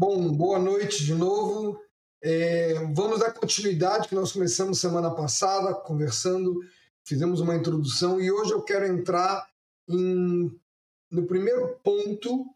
Bom, boa noite de novo. É, vamos dar continuidade que nós começamos semana passada conversando, fizemos uma introdução e hoje eu quero entrar em, no primeiro ponto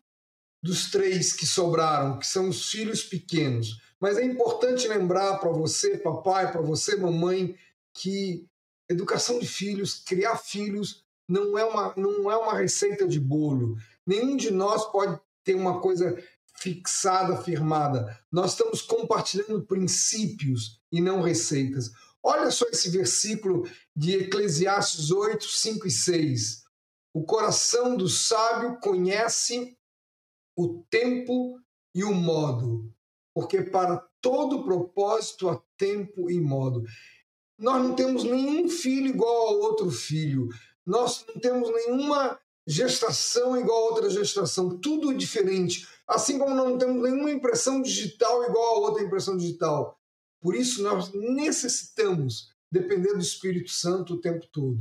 dos três que sobraram, que são os filhos pequenos. Mas é importante lembrar para você, papai, para você, mamãe, que educação de filhos, criar filhos, não é uma, não é uma receita de bolo. Nenhum de nós pode ter uma coisa fixada, firmada. Nós estamos compartilhando princípios e não receitas. Olha só esse versículo de Eclesiastes 8, 5 e 6. O coração do sábio conhece o tempo e o modo, porque para todo propósito há tempo e modo. Nós não temos nenhum filho igual ao outro filho. Nós não temos nenhuma gestação igual a outra gestação. Tudo diferente. Assim como não temos nenhuma impressão digital igual a outra impressão digital. Por isso, nós necessitamos depender do Espírito Santo o tempo todo.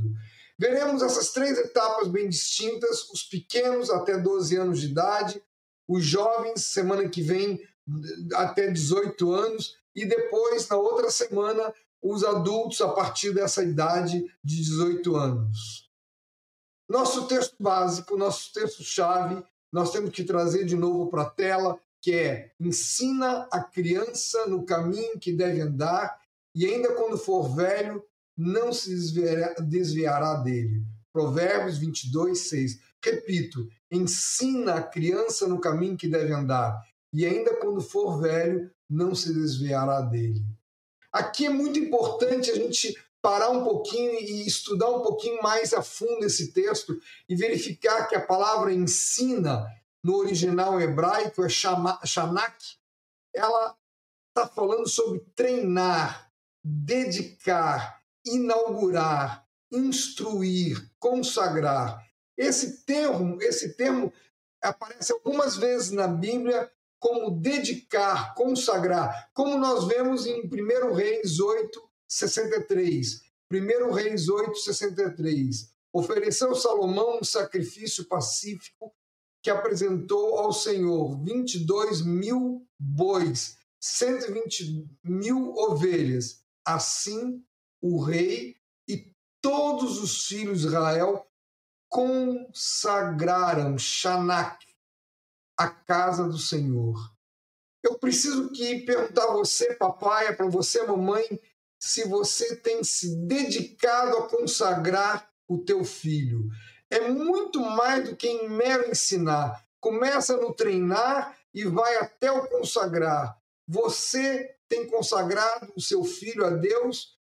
Veremos essas três etapas bem distintas: os pequenos até 12 anos de idade, os jovens, semana que vem, até 18 anos, e depois, na outra semana, os adultos a partir dessa idade de 18 anos. Nosso texto básico, nosso texto-chave, nós temos que trazer de novo para a tela, que é ensina a criança no caminho que deve andar e ainda quando for velho, não se desviará, desviará dele. Provérbios 22, 6. Repito, ensina a criança no caminho que deve andar e ainda quando for velho, não se desviará dele. Aqui é muito importante a gente parar um pouquinho e estudar um pouquinho mais a fundo esse texto e verificar que a palavra ensina no original hebraico é shanak, ela está falando sobre treinar, dedicar, inaugurar, instruir, consagrar. Esse termo, esse termo aparece algumas vezes na Bíblia como dedicar, consagrar, como nós vemos em 1 Reis 8, 63. 1 Reis 8, 63. Ofereceu Salomão um sacrifício pacífico que apresentou ao Senhor 22 mil bois, 120 mil ovelhas. Assim, o rei e todos os filhos de Israel consagraram Shanak, a casa do Senhor. Eu preciso que perguntar a você, papai, para você, mamãe, se você tem se dedicado a consagrar o teu filho. É muito mais do que em mero ensinar. Começa no treinar e vai até o consagrar. Você tem consagrado o seu filho a Deus?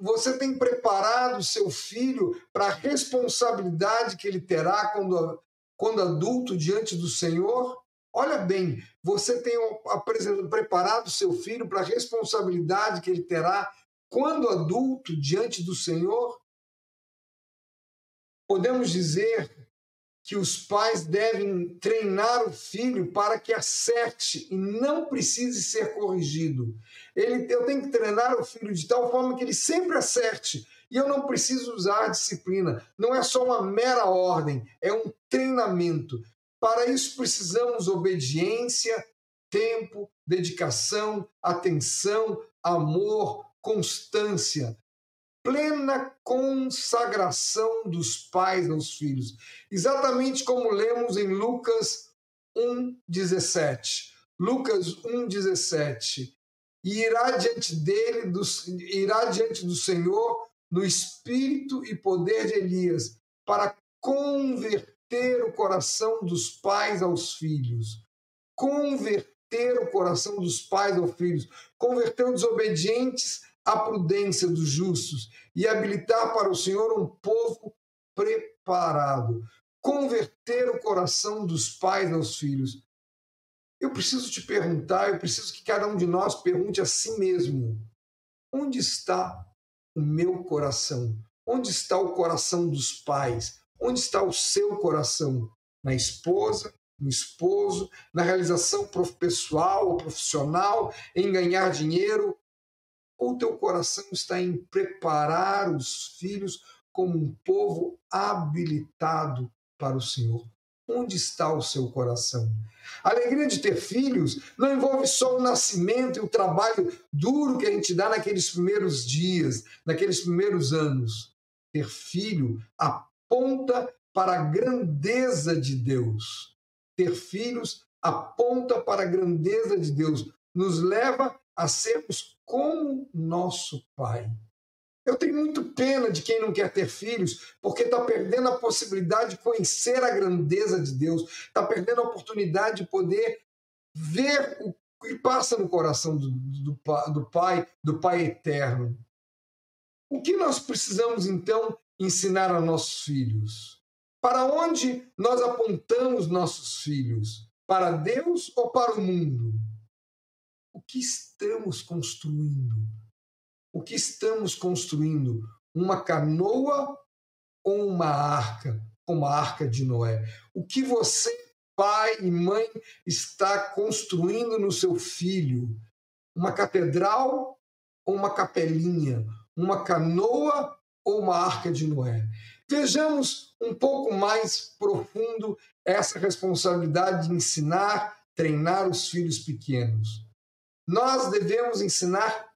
Você tem preparado o seu filho para a responsabilidade que ele terá quando quando adulto diante do Senhor? Olha bem, você tem preparado seu filho para a responsabilidade que ele terá quando adulto diante do Senhor? Podemos dizer que os pais devem treinar o filho para que acerte e não precise ser corrigido. Ele, eu tenho que treinar o filho de tal forma que ele sempre acerte e eu não preciso usar disciplina. Não é só uma mera ordem, é um treinamento. Para isso precisamos obediência, tempo, dedicação, atenção, amor, constância, plena consagração dos pais aos filhos. Exatamente como lemos em Lucas 1:17. Lucas 1:17. E irá diante dele, do, irá diante do Senhor no espírito e poder de Elias, para converter o coração dos pais aos filhos. Converter o coração dos pais aos filhos. Converter os desobedientes à prudência dos justos e habilitar para o Senhor um povo preparado. Converter o coração dos pais aos filhos. Eu preciso te perguntar, eu preciso que cada um de nós pergunte a si mesmo: onde está o meu coração? Onde está o coração dos pais? Onde está o seu coração? Na esposa, no esposo, na realização pessoal ou profissional, em ganhar dinheiro? Ou teu coração está em preparar os filhos como um povo habilitado para o Senhor? Onde está o seu coração? A alegria de ter filhos não envolve só o nascimento e o trabalho duro que a gente dá naqueles primeiros dias, naqueles primeiros anos. Ter filho aponta para a grandeza de Deus. Ter filhos aponta para a grandeza de Deus, nos leva a sermos como nosso Pai. Eu tenho muito pena de quem não quer ter filhos, porque está perdendo a possibilidade de conhecer a grandeza de Deus, está perdendo a oportunidade de poder ver o que passa no coração do, do, do Pai, do Pai eterno. O que nós precisamos então ensinar aos nossos filhos? Para onde nós apontamos nossos filhos? Para Deus ou para o mundo? O que estamos construindo? o que estamos construindo? Uma canoa ou uma arca, como a arca de Noé? O que você, pai e mãe, está construindo no seu filho? Uma catedral ou uma capelinha? Uma canoa ou uma arca de Noé? Vejamos um pouco mais profundo essa responsabilidade de ensinar, treinar os filhos pequenos. Nós devemos ensinar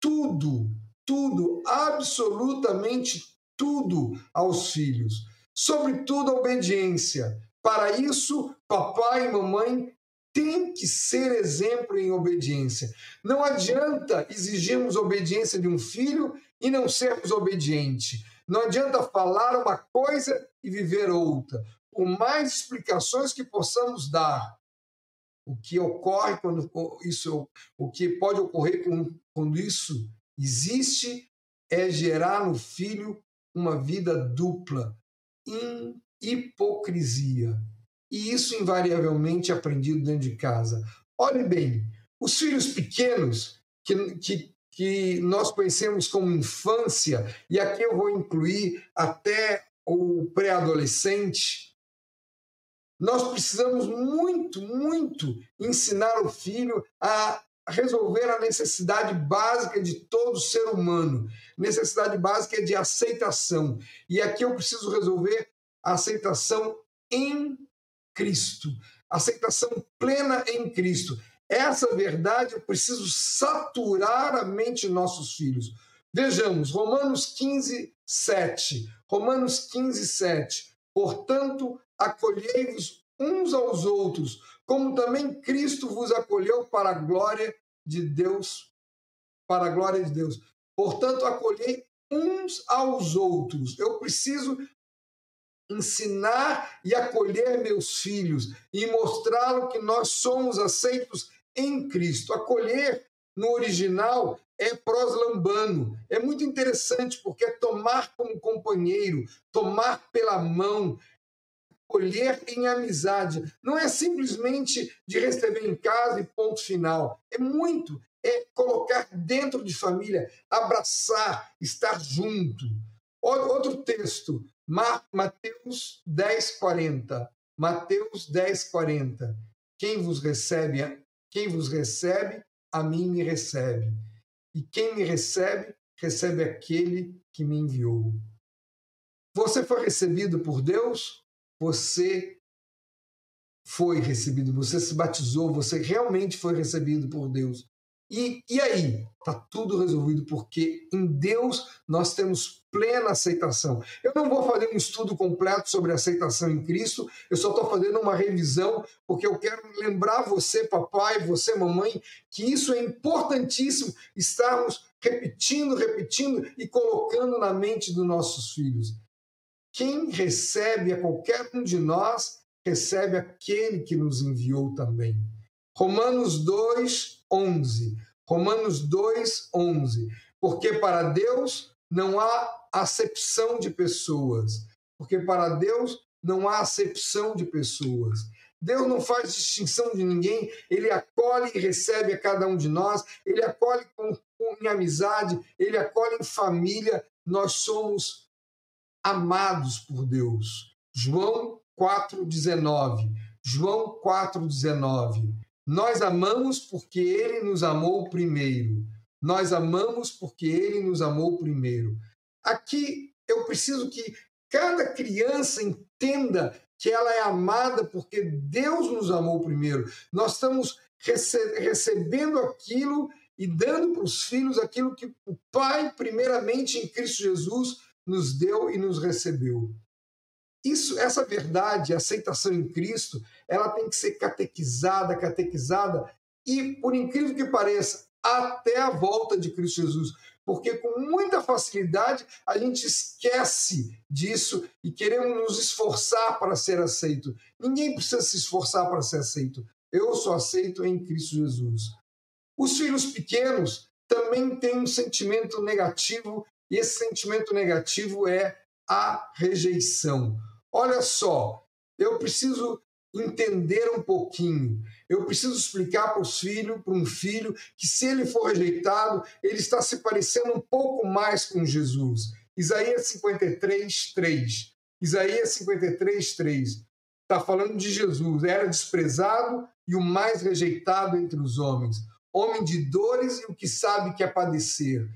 tudo, tudo, absolutamente tudo aos filhos, sobretudo a obediência. Para isso, papai e mamãe têm que ser exemplo em obediência. Não adianta exigirmos obediência de um filho e não sermos obedientes. Não adianta falar uma coisa e viver outra. Por mais explicações que possamos dar, o que ocorre quando isso, o que pode ocorrer quando isso existe é gerar no filho uma vida dupla, em hipocrisia. E isso invariavelmente é aprendido dentro de casa. Olhe bem, os filhos pequenos que, que, que nós conhecemos como infância, e aqui eu vou incluir até o pré-adolescente, nós precisamos muito, muito ensinar o filho a resolver a necessidade básica de todo ser humano. Necessidade básica é de aceitação. E aqui eu preciso resolver a aceitação em Cristo. Aceitação plena em Cristo. Essa verdade eu preciso saturar a mente de nossos filhos. Vejamos, Romanos 15, 7. Romanos 15, 7. Portanto, acolhei-vos uns aos outros, como também Cristo vos acolheu para a glória de Deus, para a glória de Deus. Portanto, acolhei uns aos outros. Eu preciso ensinar e acolher meus filhos e mostrá-lo que nós somos aceitos em Cristo. Acolher no original é proslambano. É muito interessante porque é tomar como companheiro, tomar pela mão, acolher em amizade. Não é simplesmente de receber em casa e ponto final. É muito. É colocar dentro de família, abraçar, estar junto. Outro texto, Mateus 10, 40. Mateus 10, 40. Quem vos recebe, quem vos recebe, a mim me recebe. E quem me recebe, recebe aquele que me enviou. Você foi recebido por Deus? você foi recebido, você se batizou, você realmente foi recebido por Deus. E, e aí? Está tudo resolvido, porque em Deus nós temos plena aceitação. Eu não vou fazer um estudo completo sobre aceitação em Cristo, eu só estou fazendo uma revisão, porque eu quero lembrar você, papai, você, mamãe, que isso é importantíssimo estarmos repetindo, repetindo e colocando na mente dos nossos filhos. Quem recebe a qualquer um de nós, recebe aquele que nos enviou também. Romanos 2, 11. Romanos 2, 11. Porque para Deus não há acepção de pessoas. Porque para Deus não há acepção de pessoas. Deus não faz distinção de ninguém, ele acolhe e recebe a cada um de nós, ele acolhe com, com, em amizade, ele acolhe em família. Nós somos amados por Deus. João 4,19. João 4,19. Nós amamos porque ele nos amou primeiro. Nós amamos porque ele nos amou primeiro. Aqui eu preciso que cada criança entenda que ela é amada porque Deus nos amou primeiro. Nós estamos rece recebendo aquilo e dando para os filhos aquilo que o Pai, primeiramente em Cristo Jesus, nos deu e nos recebeu. Isso, essa verdade, a aceitação em Cristo, ela tem que ser catequizada, catequizada e, por incrível que pareça, até a volta de Cristo Jesus. Porque com muita facilidade a gente esquece disso e queremos nos esforçar para ser aceito. Ninguém precisa se esforçar para ser aceito. Eu sou aceito em Cristo Jesus. Os filhos pequenos também têm um sentimento negativo, e esse sentimento negativo é a rejeição. Olha só, eu preciso entender um pouquinho. Eu preciso explicar para os filhos, para um filho, que se ele for rejeitado, ele está se parecendo um pouco mais com Jesus. Isaías 53, 3. Isaías 53, 3. Está falando de Jesus. Era desprezado e o mais rejeitado entre os homens. Homem de dores e o que sabe que é padecer.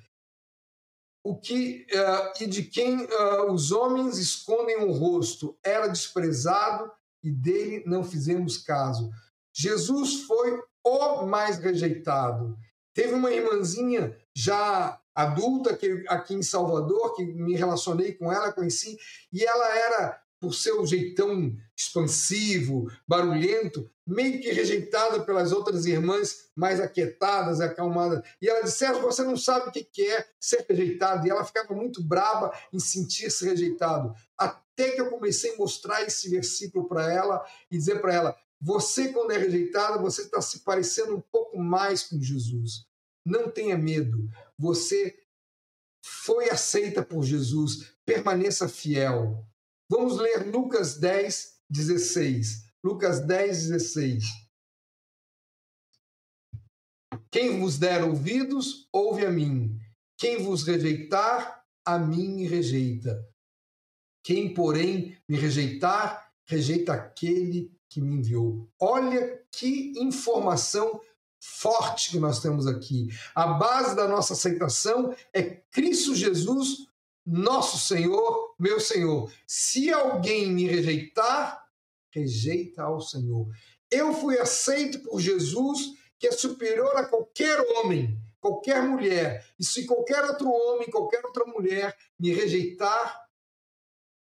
O que uh, e de quem uh, os homens escondem o rosto. Era desprezado e dele não fizemos caso. Jesus foi o mais rejeitado. Teve uma irmãzinha já adulta que, aqui em Salvador, que me relacionei com ela, conheci, e ela era, por seu jeitão expansivo, barulhento, meio que rejeitada pelas outras irmãs mais aquietadas, acalmadas. E ela disse: você não sabe o que é ser rejeitado. E ela ficava muito brava em sentir-se rejeitado. Até que eu comecei a mostrar esse versículo para ela e dizer para ela: você, quando é rejeitada, você está se parecendo um pouco mais com Jesus. Não tenha medo. Você foi aceita por Jesus. Permaneça fiel. Vamos ler Lucas 10, 16. Lucas 10, 16. Quem vos der ouvidos, ouve a mim. Quem vos rejeitar, a mim me rejeita. Quem, porém, me rejeitar, rejeita aquele que me enviou. Olha que informação forte que nós temos aqui. A base da nossa aceitação é Cristo Jesus, nosso Senhor, meu Senhor. Se alguém me rejeitar, rejeita ao Senhor. Eu fui aceito por Jesus, que é superior a qualquer homem, qualquer mulher. E se qualquer outro homem, qualquer outra mulher me rejeitar,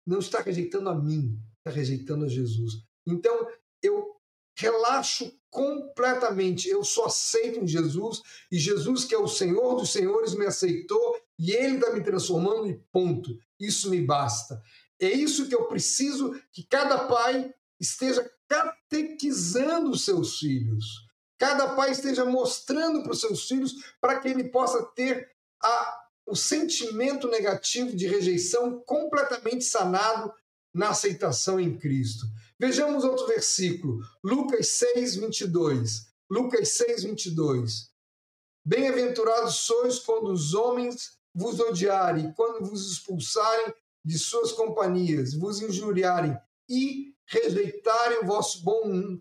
não está rejeitando a mim, está rejeitando a Jesus. Então, eu relaxo completamente. Eu só aceito em Jesus e Jesus, que é o Senhor dos Senhores, me aceitou e Ele está me transformando e ponto. Isso me basta. É isso que eu preciso que cada pai esteja catequizando os seus filhos. Cada pai esteja mostrando para os seus filhos para que ele possa ter a, o sentimento negativo de rejeição completamente sanado na aceitação em Cristo. Vejamos outro versículo, Lucas 6, 22. Lucas 6, 22. Bem-aventurados sois quando os homens vos odiarem, quando vos expulsarem de suas companhias, vos injuriarem e rejeitarem o vosso bom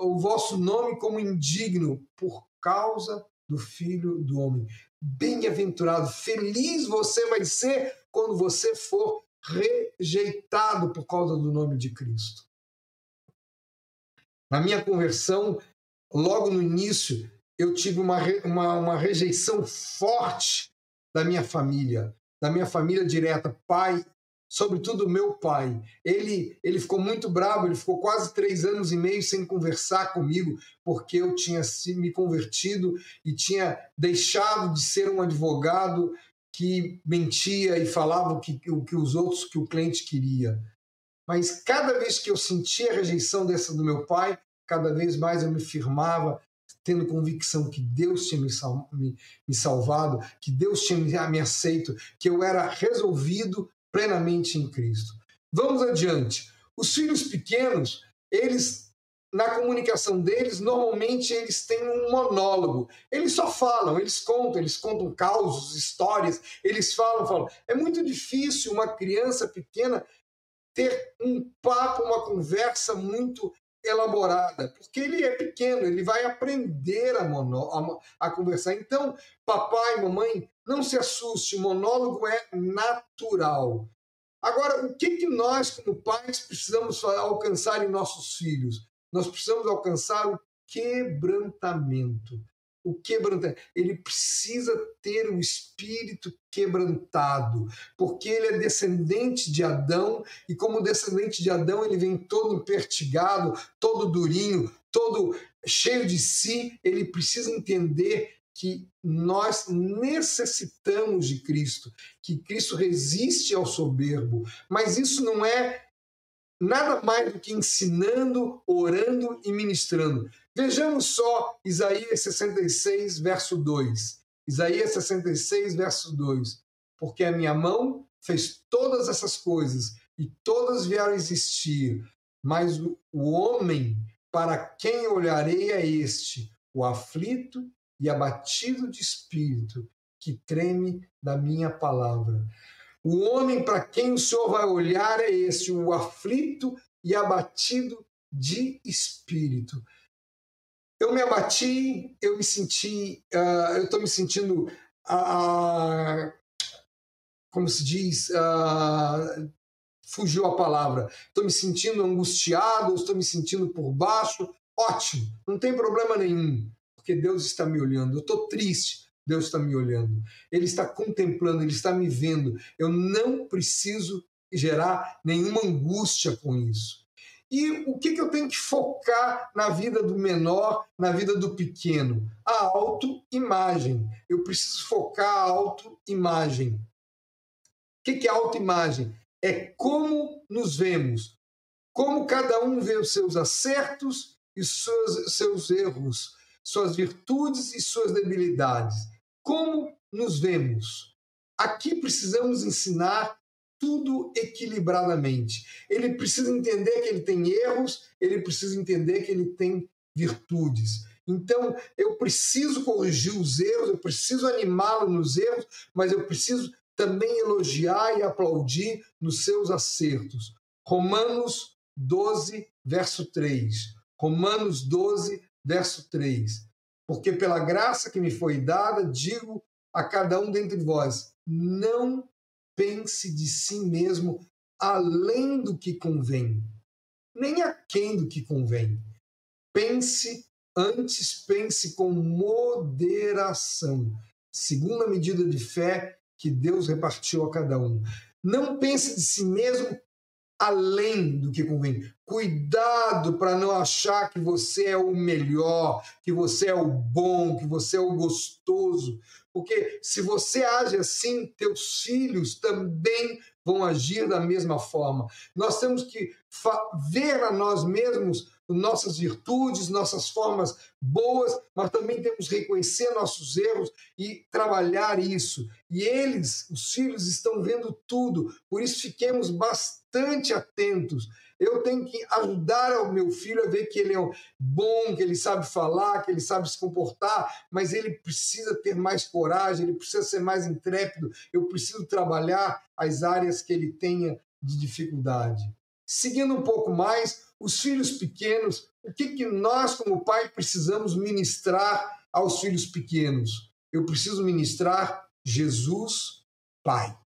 o vosso nome como indigno por causa do Filho do Homem. Bem-aventurado, feliz você vai ser quando você for rejeitado por causa do nome de Cristo. Na minha conversão, logo no início, eu tive uma, uma, uma rejeição forte da minha família, da minha família direta, pai sobretudo meu pai. Ele, ele ficou muito bravo, ele ficou quase três anos e meio sem conversar comigo, porque eu tinha me convertido e tinha deixado de ser um advogado que mentia e falava o que, o que os outros, que o cliente queria. Mas cada vez que eu sentia a rejeição dessa do meu pai, cada vez mais eu me firmava, tendo convicção que Deus tinha me, sal, me, me salvado, que Deus tinha me, me aceito, que eu era resolvido plenamente em Cristo. Vamos adiante. Os filhos pequenos, eles na comunicação deles, normalmente eles têm um monólogo. Eles só falam, eles contam, eles contam causos, histórias, eles falam, falam. É muito difícil uma criança pequena ter um papo, uma conversa muito elaborada, porque ele é pequeno, ele vai aprender a, mono, a, a conversar. Então, papai, mamãe, não se assuste, o monólogo é natural. Agora, o que, que nós, como pais, precisamos alcançar em nossos filhos? Nós precisamos alcançar o quebrantamento. O quebrantamento. Ele precisa ter o espírito quebrantado, porque ele é descendente de Adão, e como descendente de Adão, ele vem todo impertigado, todo durinho, todo cheio de si. Ele precisa entender que nós necessitamos de Cristo, que Cristo resiste ao soberbo, mas isso não é nada mais do que ensinando, orando e ministrando. Vejamos só Isaías 66, verso 2. Isaías 66, verso 2. Porque a minha mão fez todas essas coisas e todas vieram existir, mas o homem para quem olharei é este, o aflito e abatido de espírito, que treme da minha palavra. O homem para quem o Senhor vai olhar é esse, o aflito e abatido de espírito. Eu me abati, eu me senti, uh, eu estou me sentindo, uh, como se diz, uh, fugiu a palavra. Estou me sentindo angustiado, estou me sentindo por baixo. Ótimo, não tem problema nenhum porque Deus está me olhando. Eu estou triste, Deus está me olhando. Ele está contemplando, ele está me vendo. Eu não preciso gerar nenhuma angústia com isso. E o que, que eu tenho que focar na vida do menor, na vida do pequeno? A autoimagem. Eu preciso focar a autoimagem. O que, que é autoimagem? É como nos vemos, como cada um vê os seus acertos e seus, seus erros, suas virtudes e suas debilidades. Como nos vemos? Aqui precisamos ensinar tudo equilibradamente. Ele precisa entender que ele tem erros, ele precisa entender que ele tem virtudes. Então, eu preciso corrigir os erros, eu preciso animá-lo nos erros, mas eu preciso também elogiar e aplaudir nos seus acertos. Romanos 12, verso 3. Romanos 12, verso 3. Porque pela graça que me foi dada, digo a cada um dentre vós: não pense de si mesmo além do que convém, nem aquém do que convém. Pense, antes pense com moderação, segundo a medida de fé que Deus repartiu a cada um. Não pense de si mesmo além do que convém. Cuidado para não achar que você é o melhor, que você é o bom, que você é o gostoso. Porque se você age assim, teus filhos também vão agir da mesma forma. Nós temos que ver a nós mesmos nossas virtudes, nossas formas boas, mas também temos que reconhecer nossos erros e trabalhar isso. E eles, os filhos, estão vendo tudo, por isso fiquemos bastante atentos. Eu tenho que ajudar o meu filho a ver que ele é bom, que ele sabe falar, que ele sabe se comportar, mas ele precisa ter mais coragem, ele precisa ser mais intrépido. Eu preciso trabalhar as áreas que ele tenha de dificuldade. Seguindo um pouco mais, os filhos pequenos, o que, que nós, como pai, precisamos ministrar aos filhos pequenos? Eu preciso ministrar Jesus, Pai.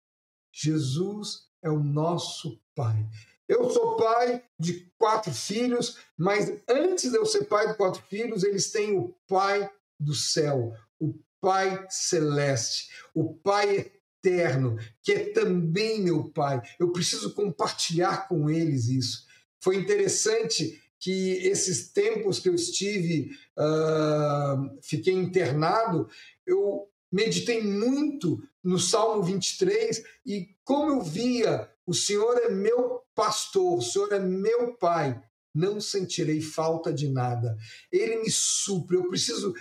Jesus é o nosso Pai. Eu sou pai de quatro filhos, mas antes de eu ser pai de quatro filhos, eles têm o Pai do céu, o Pai celeste, o Pai eterno, que é também meu Pai. Eu preciso compartilhar com eles isso. Foi interessante que esses tempos que eu estive, uh, fiquei internado, eu meditei muito no Salmo 23 e como eu via, o Senhor é meu pastor, o Senhor é meu pai, não sentirei falta de nada. Ele me supre, eu preciso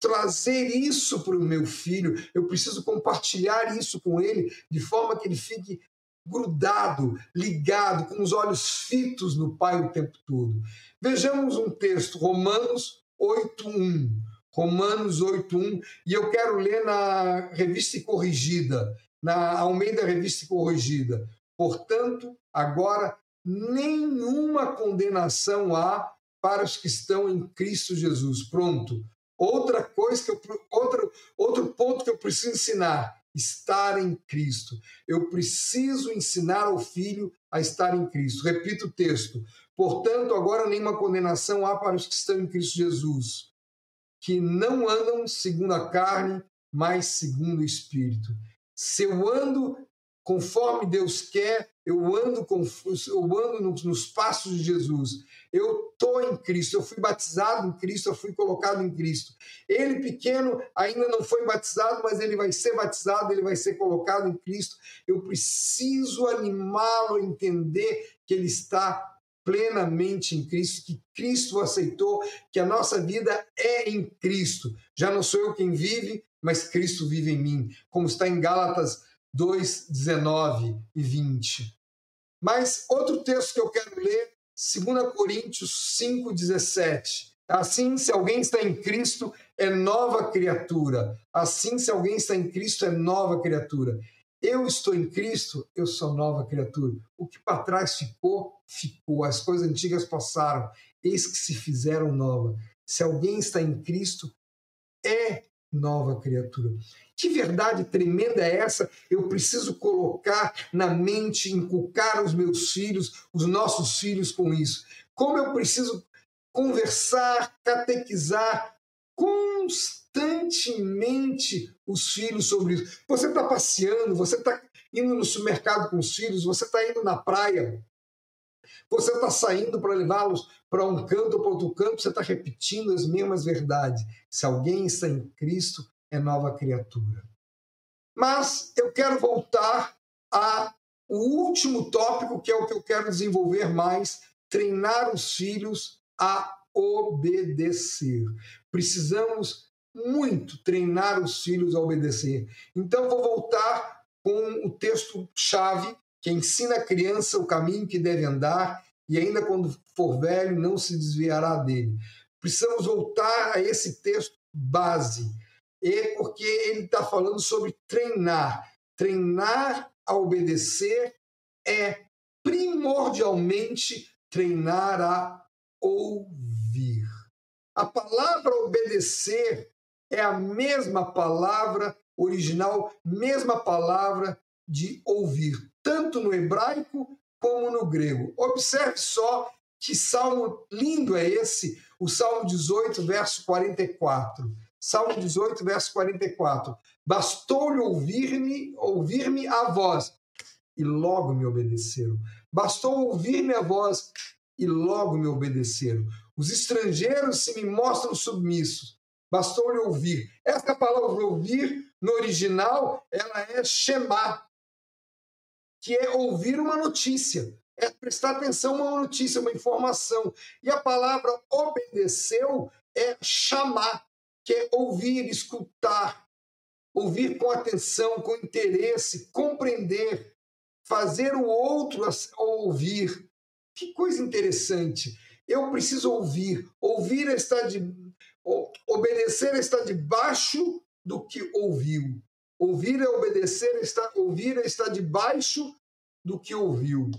trazer isso para o meu filho, eu preciso compartilhar isso com ele, de forma que ele fique grudado, ligado, com os olhos fitos no Pai o tempo todo. Vejamos um texto, Romanos 8.1. Romanos 8.1, e eu quero ler na revista corrigida, na Almeida Revista Corrigida. Portanto, agora nenhuma condenação há para os que estão em Cristo Jesus. Pronto. Outra coisa que eu, outro, outro ponto que eu preciso ensinar: estar em Cristo. Eu preciso ensinar ao filho a estar em Cristo. Repito o texto. Portanto, agora nenhuma condenação há para os que estão em Cristo Jesus, que não andam segundo a carne, mas segundo o Espírito. Se eu ando conforme Deus quer, eu ando, com, eu ando nos, nos passos de Jesus. Eu estou em Cristo, eu fui batizado em Cristo, eu fui colocado em Cristo. Ele, pequeno, ainda não foi batizado, mas ele vai ser batizado, ele vai ser colocado em Cristo. Eu preciso animá-lo a entender que ele está plenamente em Cristo, que Cristo aceitou, que a nossa vida é em Cristo. Já não sou eu quem vive, mas Cristo vive em mim, como está em Gálatas 2, 19 e 20. Mas outro texto que eu quero ler, 2 Coríntios 5, 17. Assim, se alguém está em Cristo, é nova criatura. Assim, se alguém está em Cristo, é nova criatura. Eu estou em Cristo, eu sou nova criatura. O que para trás ficou, ficou. As coisas antigas passaram, eis que se fizeram nova. Se alguém está em Cristo, é nova criatura. Que verdade tremenda é essa? Eu preciso colocar na mente, inculcar os meus filhos, os nossos filhos com isso. Como eu preciso conversar, catequizar constantemente os filhos sobre isso. Você está passeando, você está indo no supermercado com os filhos, você está indo na praia, você está saindo para levá-los para um canto ou para outro canto, você está repetindo as mesmas verdades. Se alguém está em Cristo, é nova criatura. Mas eu quero voltar ao último tópico, que é o que eu quero desenvolver mais: treinar os filhos a obedecer. Precisamos muito treinar os filhos a obedecer. Então, vou voltar com o texto-chave que ensina a criança o caminho que deve andar e ainda quando for velho não se desviará dele. Precisamos voltar a esse texto base é porque ele está falando sobre treinar. Treinar a obedecer é primordialmente treinar a ouvir. A palavra obedecer é a mesma palavra original, mesma palavra de ouvir, tanto no hebraico como no grego. Observe só que salmo lindo é esse, o Salmo 18, verso 44. Salmo 18, verso 44. Bastou-lhe ouvir-me, ouvir-me a voz, e logo me obedeceram. Bastou ouvir-me a voz, e logo me obedeceram. Os estrangeiros se me mostram submissos. Bastou-lhe ouvir. Essa palavra ouvir, no original, ela é chamar, que é ouvir uma notícia, é prestar atenção a uma notícia, uma informação. E a palavra obedeceu é chamar que é ouvir, escutar, ouvir com atenção, com interesse, compreender, fazer o outro ouvir. Que coisa interessante. Eu preciso ouvir. Ouvir está de obedecer está debaixo do que ouviu. Ouvir é obedecer, está ouvir está debaixo do que ouviu.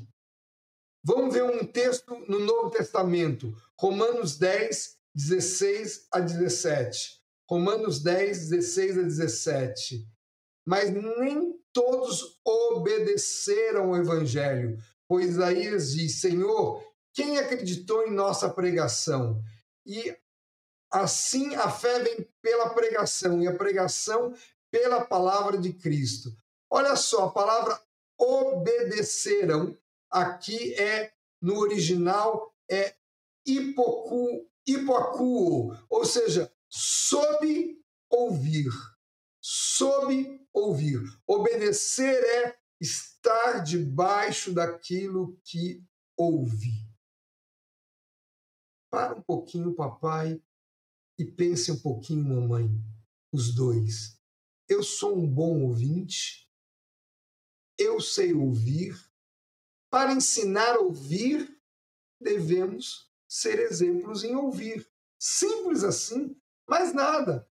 Vamos ver um texto no Novo Testamento, Romanos 10, 16 a 17. Romanos 10, 16 a 17. Mas nem todos obedeceram ao evangelho, pois Isaías diz: Senhor, quem acreditou em nossa pregação? E assim a fé vem pela pregação, e a pregação pela palavra de Cristo. Olha só, a palavra obedeceram aqui é no original é hipocu, hipoacuo, ou seja, sob ouvir. Sob ouvir. Obedecer é estar debaixo daquilo que ouvi. Para um pouquinho, papai, e pense um pouquinho, mamãe, os dois. Eu sou um bom ouvinte, eu sei ouvir. Para ensinar a ouvir, devemos ser exemplos em ouvir. Simples assim. Mais nada.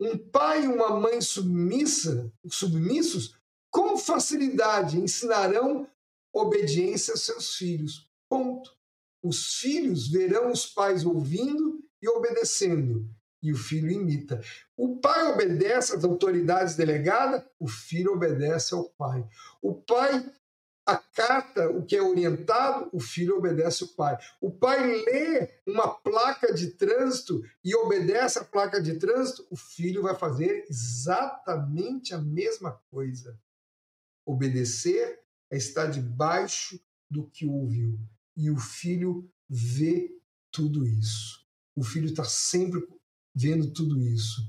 Um pai e uma mãe submissa, submissos, com facilidade ensinarão obediência aos seus filhos. Ponto. Os filhos verão os pais ouvindo e obedecendo, e o filho imita. O pai obedece às autoridades delegadas, o filho obedece ao pai. O pai acata o que é orientado, o filho obedece ao pai. O pai lê uma placa de trânsito e obedece à placa de trânsito, o filho vai fazer exatamente a mesma coisa. Obedecer é estar debaixo do que ouviu. E o filho vê tudo isso. O filho está sempre vendo tudo isso.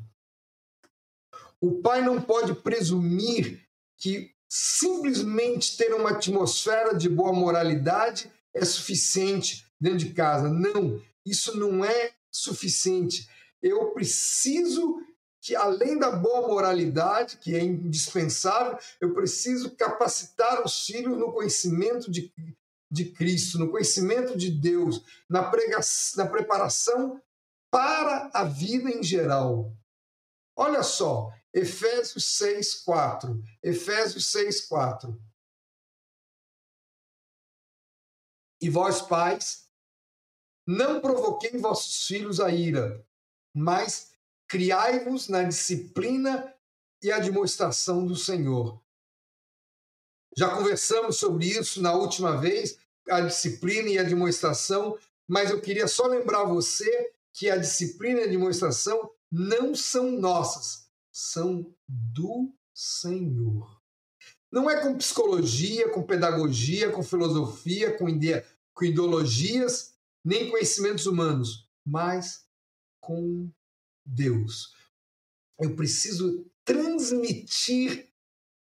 O pai não pode presumir que simplesmente ter uma atmosfera de boa moralidade é suficiente dentro de casa. Não, isso não é suficiente. Eu preciso que, além da boa moralidade, que é indispensável, eu preciso capacitar os filhos no conhecimento de, de Cristo, no conhecimento de Deus, na, pregação, na preparação para a vida em geral. Olha só, Efésios 6, 4. Efésios 6, 4. E vós, pais, não provoquei vossos filhos a ira, mas criai-vos na disciplina e admoestação do Senhor. Já conversamos sobre isso na última vez, a disciplina e a admoestação, mas eu queria só lembrar você que a disciplina e a demonstração não são nossas, são do Senhor. Não é com psicologia, com pedagogia, com filosofia, com, ide com ideologias, nem conhecimentos humanos, mas com Deus. Eu preciso transmitir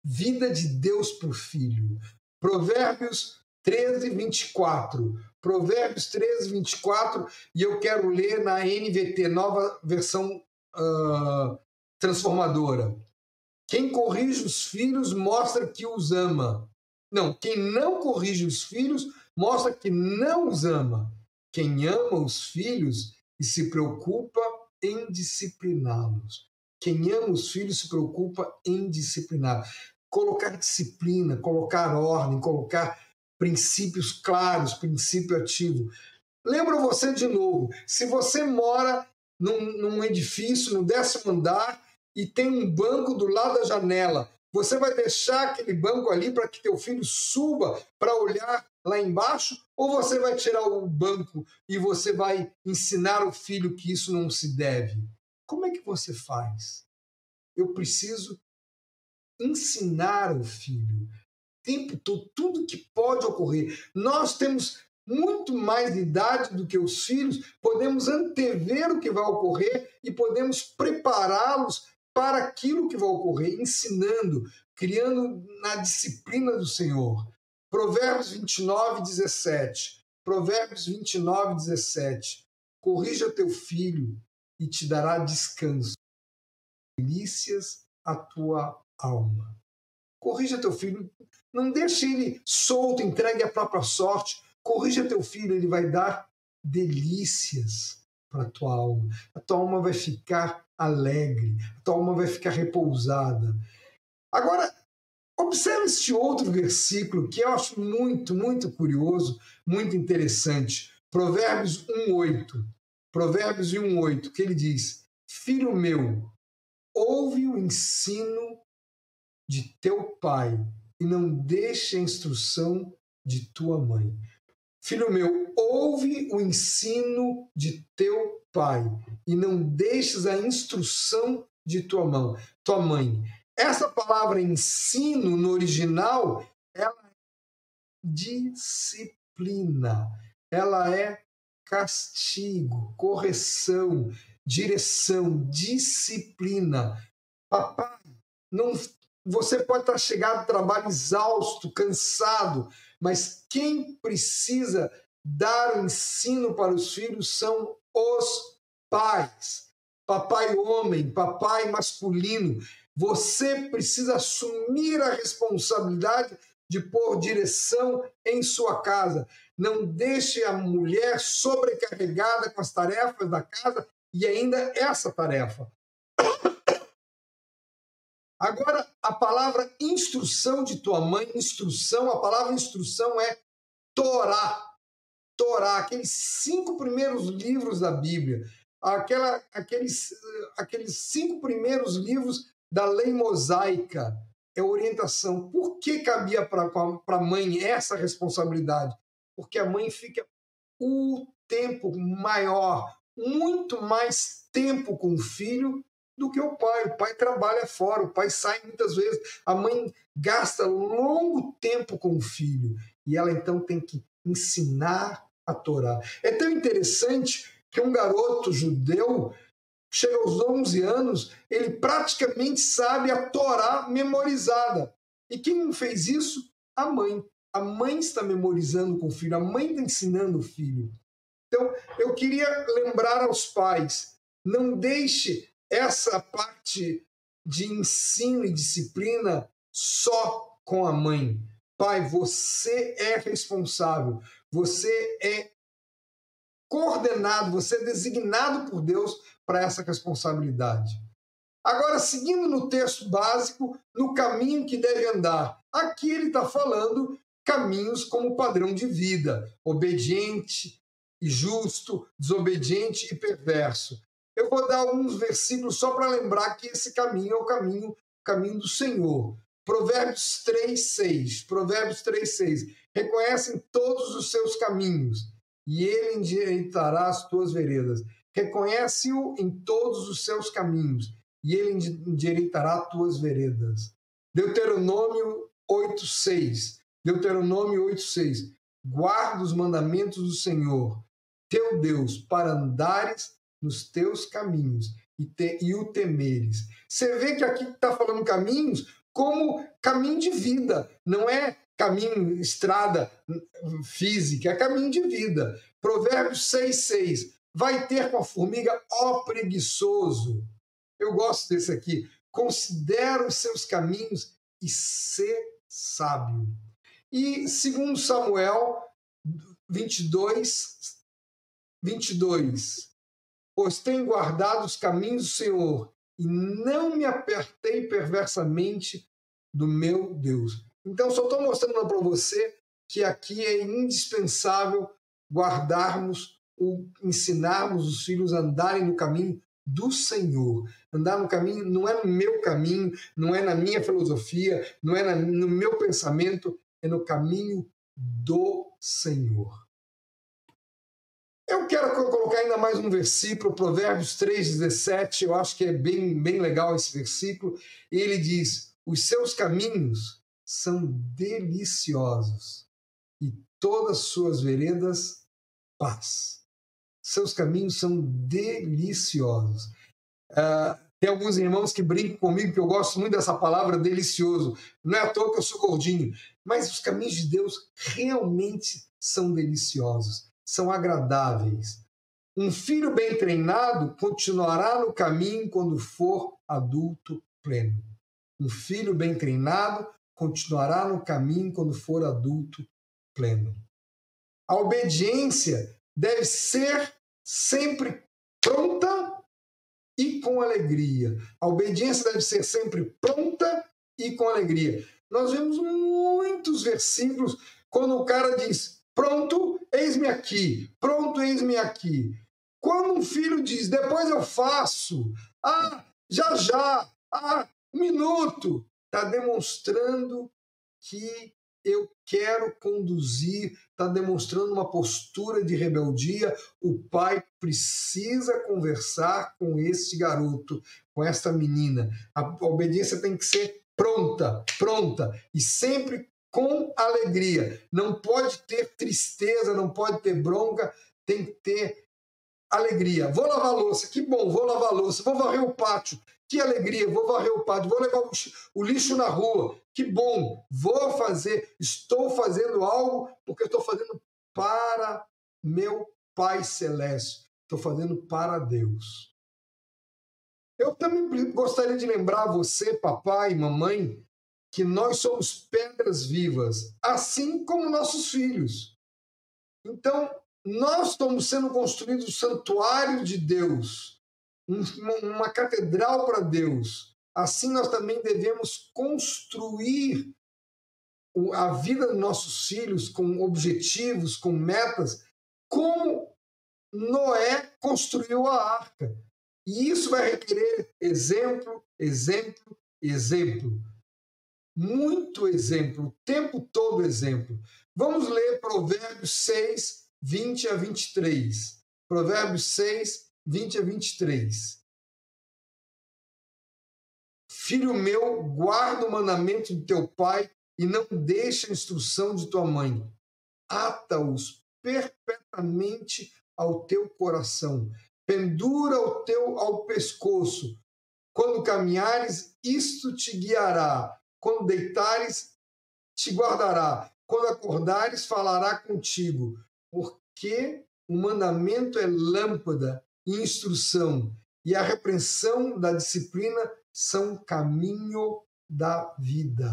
vida de Deus para o filho. Provérbios 13, 24. Provérbios 13, 24, e eu quero ler na NVT, nova versão uh, transformadora. Quem corrige os filhos mostra que os ama. Não, quem não corrige os filhos mostra que não os ama. Quem ama os filhos e se preocupa em discipliná-los. Quem ama os filhos se preocupa em disciplinar. Colocar disciplina, colocar ordem, colocar princípios claros, princípio ativo. Lembro você de novo, se você mora num, num edifício, no décimo andar, e tem um banco do lado da janela, você vai deixar aquele banco ali para que teu filho suba para olhar lá embaixo? Ou você vai tirar o banco e você vai ensinar o filho que isso não se deve? Como é que você faz? Eu preciso ensinar o filho tempo todo, tudo que pode ocorrer. Nós temos muito mais idade do que os filhos, podemos antever o que vai ocorrer e podemos prepará-los para aquilo que vai ocorrer, ensinando, criando na disciplina do Senhor. Provérbios 29, 17. Provérbios 29, 17. Corrija teu filho e te dará descanso. Delícias a tua alma. Corrija teu filho não deixe ele solto, entregue à própria sorte. Corrija teu filho, ele vai dar delícias para a tua alma. A tua alma vai ficar alegre, a tua alma vai ficar repousada. Agora, observe este outro versículo que eu acho muito, muito curioso, muito interessante. Provérbios 1:8. Provérbios 1:8, que ele diz: Filho meu, ouve o ensino de teu pai e não deixe a instrução de tua mãe. Filho meu, ouve o ensino de teu pai e não deixes a instrução de tua mão, tua mãe. Essa palavra ensino no original, ela é disciplina. Ela é castigo, correção, direção, disciplina. Papai, não você pode estar chegado ao trabalho exausto, cansado, mas quem precisa dar o ensino para os filhos são os pais. Papai homem, papai masculino. Você precisa assumir a responsabilidade de pôr direção em sua casa. Não deixe a mulher sobrecarregada com as tarefas da casa e ainda essa tarefa. Agora, a palavra instrução de tua mãe, instrução, a palavra instrução é Torá. Torá, aqueles cinco primeiros livros da Bíblia. aquela, aqueles, aqueles cinco primeiros livros da lei mosaica, é orientação. Por que cabia para a mãe essa responsabilidade? Porque a mãe fica o tempo maior, muito mais tempo com o filho do que o pai. O pai trabalha fora, o pai sai muitas vezes. A mãe gasta longo tempo com o filho e ela então tem que ensinar a Torá. É tão interessante que um garoto judeu chega aos 11 anos, ele praticamente sabe a Torá memorizada. E quem fez isso? A mãe. A mãe está memorizando com o filho, a mãe está ensinando o filho. Então, eu queria lembrar aos pais: não deixe essa parte de ensino e disciplina só com a mãe. Pai, você é responsável, você é coordenado, você é designado por Deus para essa responsabilidade. Agora, seguindo no texto básico, no caminho que deve andar. Aqui ele está falando caminhos como padrão de vida, obediente e justo, desobediente e perverso. Eu vou dar alguns versículos só para lembrar que esse caminho é o caminho, caminho do Senhor. Provérbios 3, 6. Provérbios 3, 6. Reconhecem todos os seus caminhos e ele endireitará as tuas veredas. Reconhece-o em todos os seus caminhos e ele endireitará as tuas veredas. Deuteronômio 8:6. Deuteronômio 8:6. Guarda os mandamentos do Senhor, teu Deus, para andares nos teus caminhos e, te, e o temeres. Você vê que aqui está falando caminhos como caminho de vida, não é caminho, estrada física, é caminho de vida. Provérbios 6,6. Vai ter com a formiga, ó preguiçoso. Eu gosto desse aqui. Considera os seus caminhos e ser sábio. E segundo Samuel 22, 22. Pois tenho guardado os caminhos do Senhor e não me apertei perversamente do meu Deus. Então, só estou mostrando para você que aqui é indispensável guardarmos, o, ensinarmos os filhos a andarem no caminho do Senhor. Andar no caminho não é no meu caminho, não é na minha filosofia, não é no meu pensamento, é no caminho do Senhor. Eu quero colocar ainda mais um versículo, Provérbios 3,17. Eu acho que é bem, bem legal esse versículo. Ele diz: Os seus caminhos são deliciosos e todas suas veredas paz. Seus caminhos são deliciosos. Uh, tem alguns irmãos que brincam comigo que eu gosto muito dessa palavra delicioso. Não é à toa que eu sou gordinho, mas os caminhos de Deus realmente são deliciosos, são agradáveis. Um filho bem treinado continuará no caminho quando for adulto pleno. Um filho bem treinado continuará no caminho quando for adulto pleno. A obediência deve ser sempre pronta e com alegria. A obediência deve ser sempre pronta e com alegria. Nós vemos muitos versículos quando o cara diz: Pronto, eis-me aqui, pronto, eis-me aqui. Quando um filho diz: Depois eu faço, ah, já já, ah, um minuto, está demonstrando que eu quero conduzir, está demonstrando uma postura de rebeldia. O pai precisa conversar com esse garoto, com esta menina. A obediência tem que ser pronta, pronta e sempre com alegria. Não pode ter tristeza, não pode ter bronca, tem que ter alegria. Vou lavar louça, que bom, vou lavar louça. Vou varrer o pátio, que alegria, vou varrer o pátio, vou levar o lixo na rua. Que bom, vou fazer, estou fazendo algo porque estou fazendo para meu Pai Celeste. Estou fazendo para Deus. Eu também gostaria de lembrar você, papai mamãe, que nós somos pedras vivas, assim como nossos filhos. Então, nós estamos sendo construídos o santuário de Deus uma catedral para Deus. Assim nós também devemos construir a vida dos nossos filhos com objetivos, com metas, como Noé construiu a arca. E isso vai requerer exemplo, exemplo, exemplo. Muito exemplo, o tempo todo exemplo. Vamos ler Provérbios 6, 20 a 23. Provérbios 6, 20 a 23. Filho meu, guarda o mandamento de teu pai e não deixa a instrução de tua mãe. Ata-os perpetuamente ao teu coração. Pendura o teu ao pescoço. Quando caminhares, isto te guiará. Quando deitares, te guardará. Quando acordares, falará contigo. Porque o mandamento é lâmpada e instrução, e a repreensão da disciplina são caminho da vida.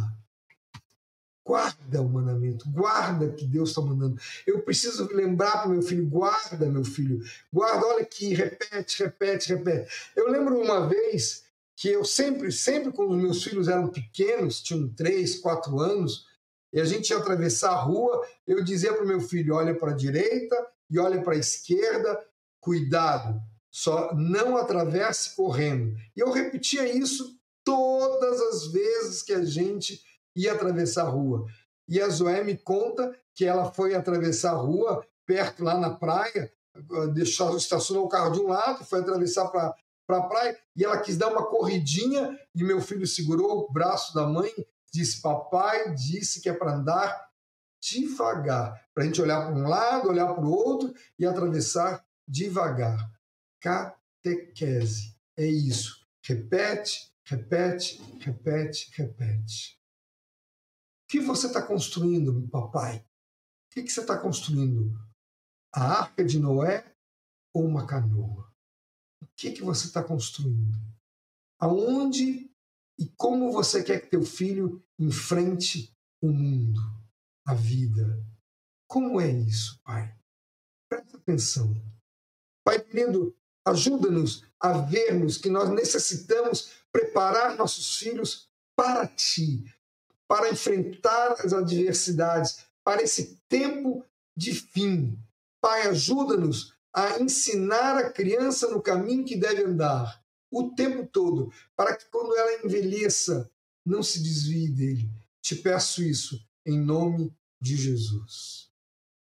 Guarda o mandamento, guarda que Deus está mandando. Eu preciso lembrar para meu filho: guarda, meu filho, guarda, olha aqui, repete, repete, repete. Eu lembro uma vez que eu sempre, sempre quando meus filhos eram pequenos, tinham três, quatro anos, e a gente ia atravessar a rua, eu dizia para o meu filho: olha para a direita e olha para a esquerda, cuidado, só não atravesse correndo. E eu repetia isso todas as vezes que a gente ia atravessar a rua. E a Zoé me conta que ela foi atravessar a rua, perto lá na praia, deixou, estacionou o carro de um lado, foi atravessar para para a praia e ela quis dar uma corridinha e meu filho segurou o braço da mãe, disse: Papai disse que é para andar devagar, para a gente olhar para um lado, olhar para o outro e atravessar devagar. Catequese é isso. Repete, repete, repete, repete que você está construindo, papai? O que, que você está construindo? A arca de Noé ou uma canoa? O que, que você está construindo? Aonde e como você quer que teu filho enfrente o mundo, a vida? Como é isso, pai? Presta atenção. Pai querido, ajuda-nos a vermos que nós necessitamos preparar nossos filhos para ti, para enfrentar as adversidades, para esse tempo de fim. Pai, ajuda-nos a ensinar a criança no caminho que deve andar o tempo todo, para que quando ela envelheça, não se desvie dele. Te peço isso em nome de Jesus.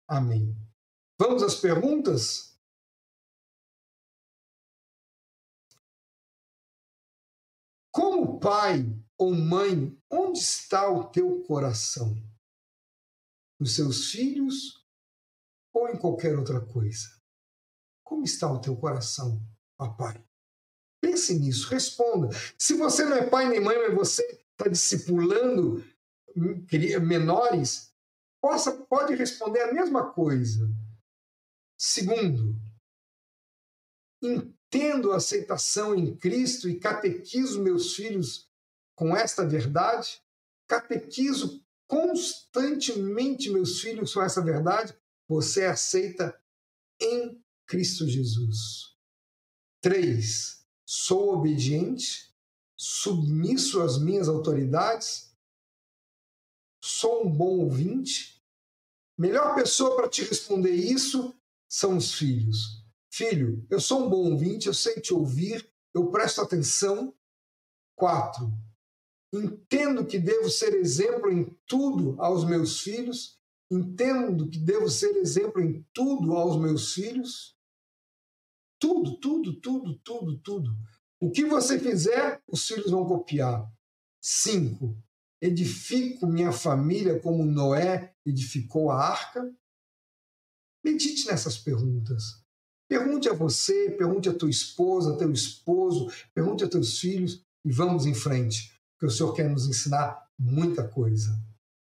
Amém. Vamos às perguntas? Como pai, ou mãe, onde está o teu coração? Nos seus filhos ou em qualquer outra coisa? Como está o teu coração, papai? Pense nisso, responda. Se você não é pai nem mãe, mas você está discipulando menores, possa, pode responder a mesma coisa. Segundo, entendo a aceitação em Cristo e catequizo meus filhos com esta verdade, catequizo constantemente meus filhos com essa verdade, você é aceita em Cristo Jesus. Três, sou obediente, submisso às minhas autoridades, sou um bom ouvinte. Melhor pessoa para te responder isso são os filhos. Filho, eu sou um bom ouvinte, eu sei te ouvir, eu presto atenção. Quatro, entendo que devo ser exemplo em tudo aos meus filhos, entendo que devo ser exemplo em tudo aos meus filhos. Tudo, tudo, tudo, tudo, tudo. O que você fizer, os filhos vão copiar. Cinco, edifico minha família como Noé edificou a arca? Medite nessas perguntas. Pergunte a você, pergunte a tua esposa, a teu esposo, pergunte a teus filhos e vamos em frente que o Senhor quer nos ensinar muita coisa.